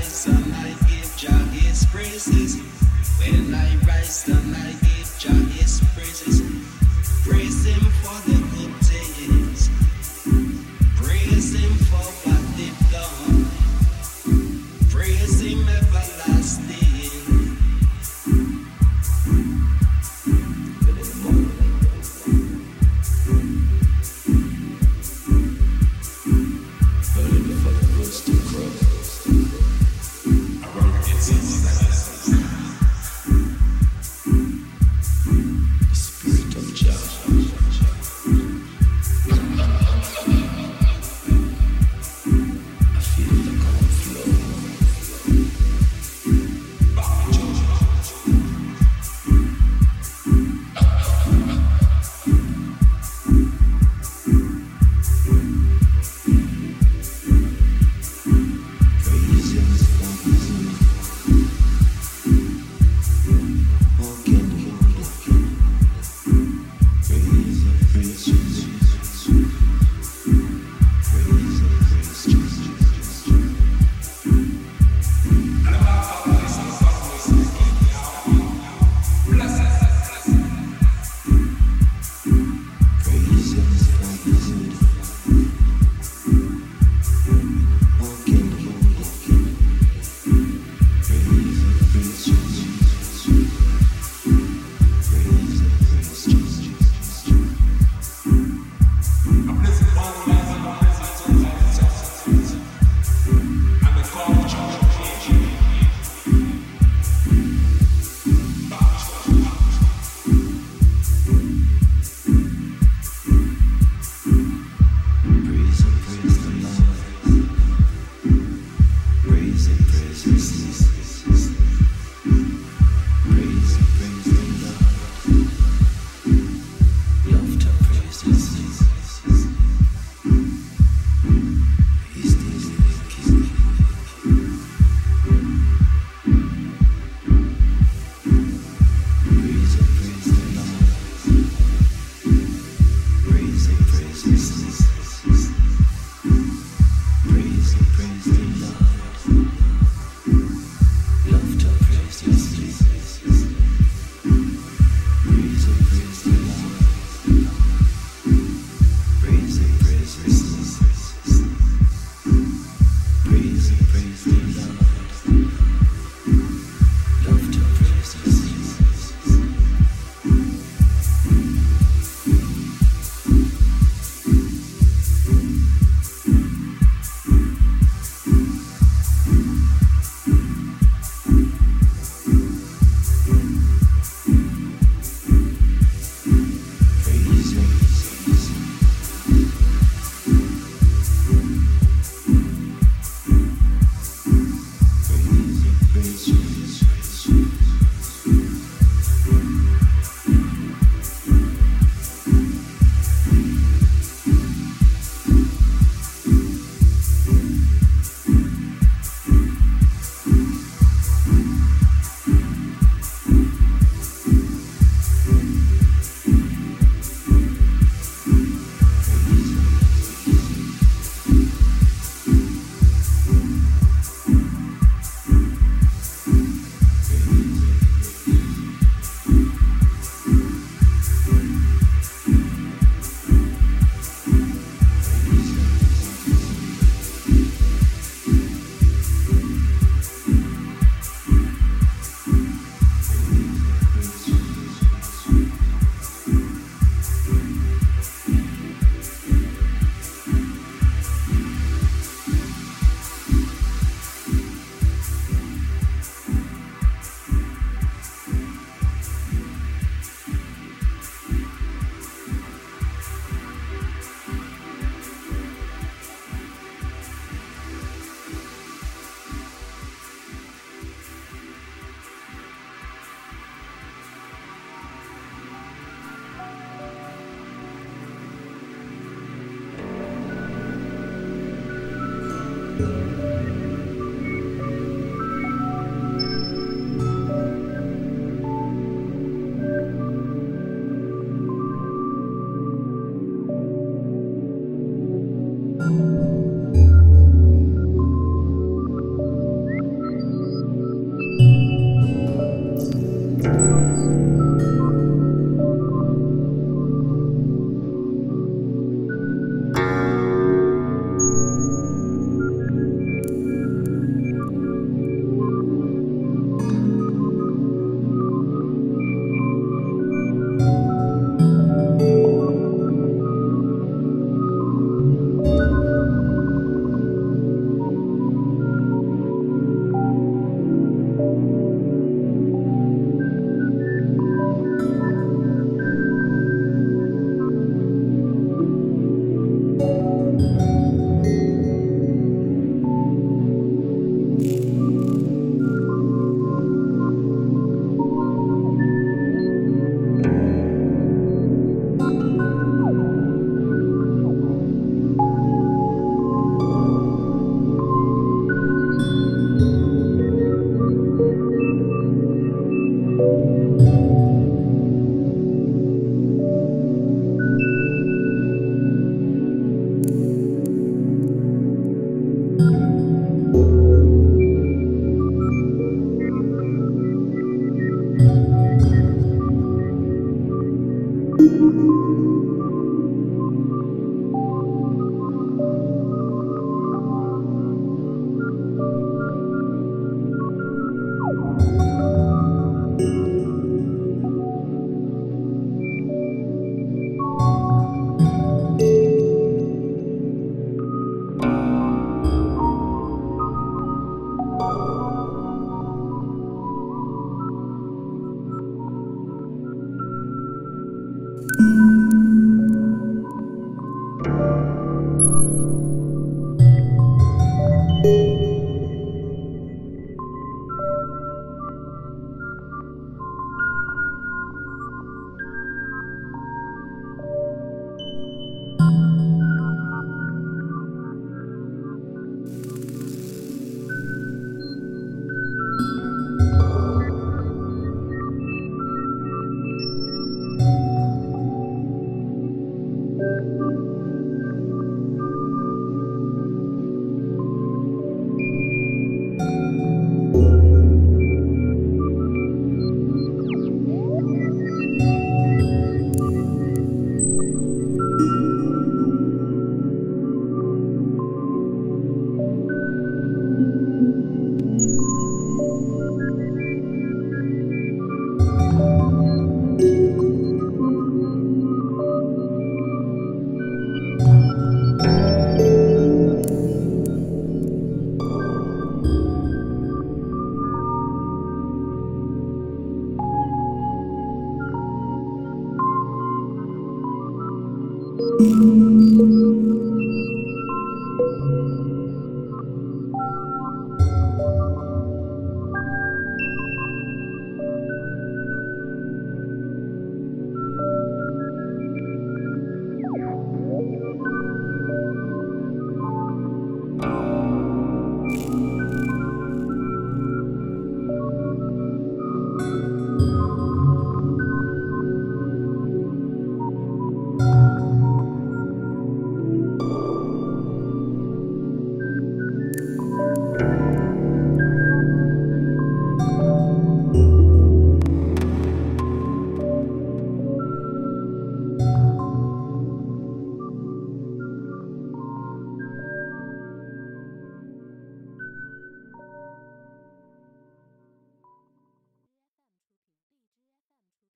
rise I give Jah His praises. When I rise I give Jah His praises. Praise Him for the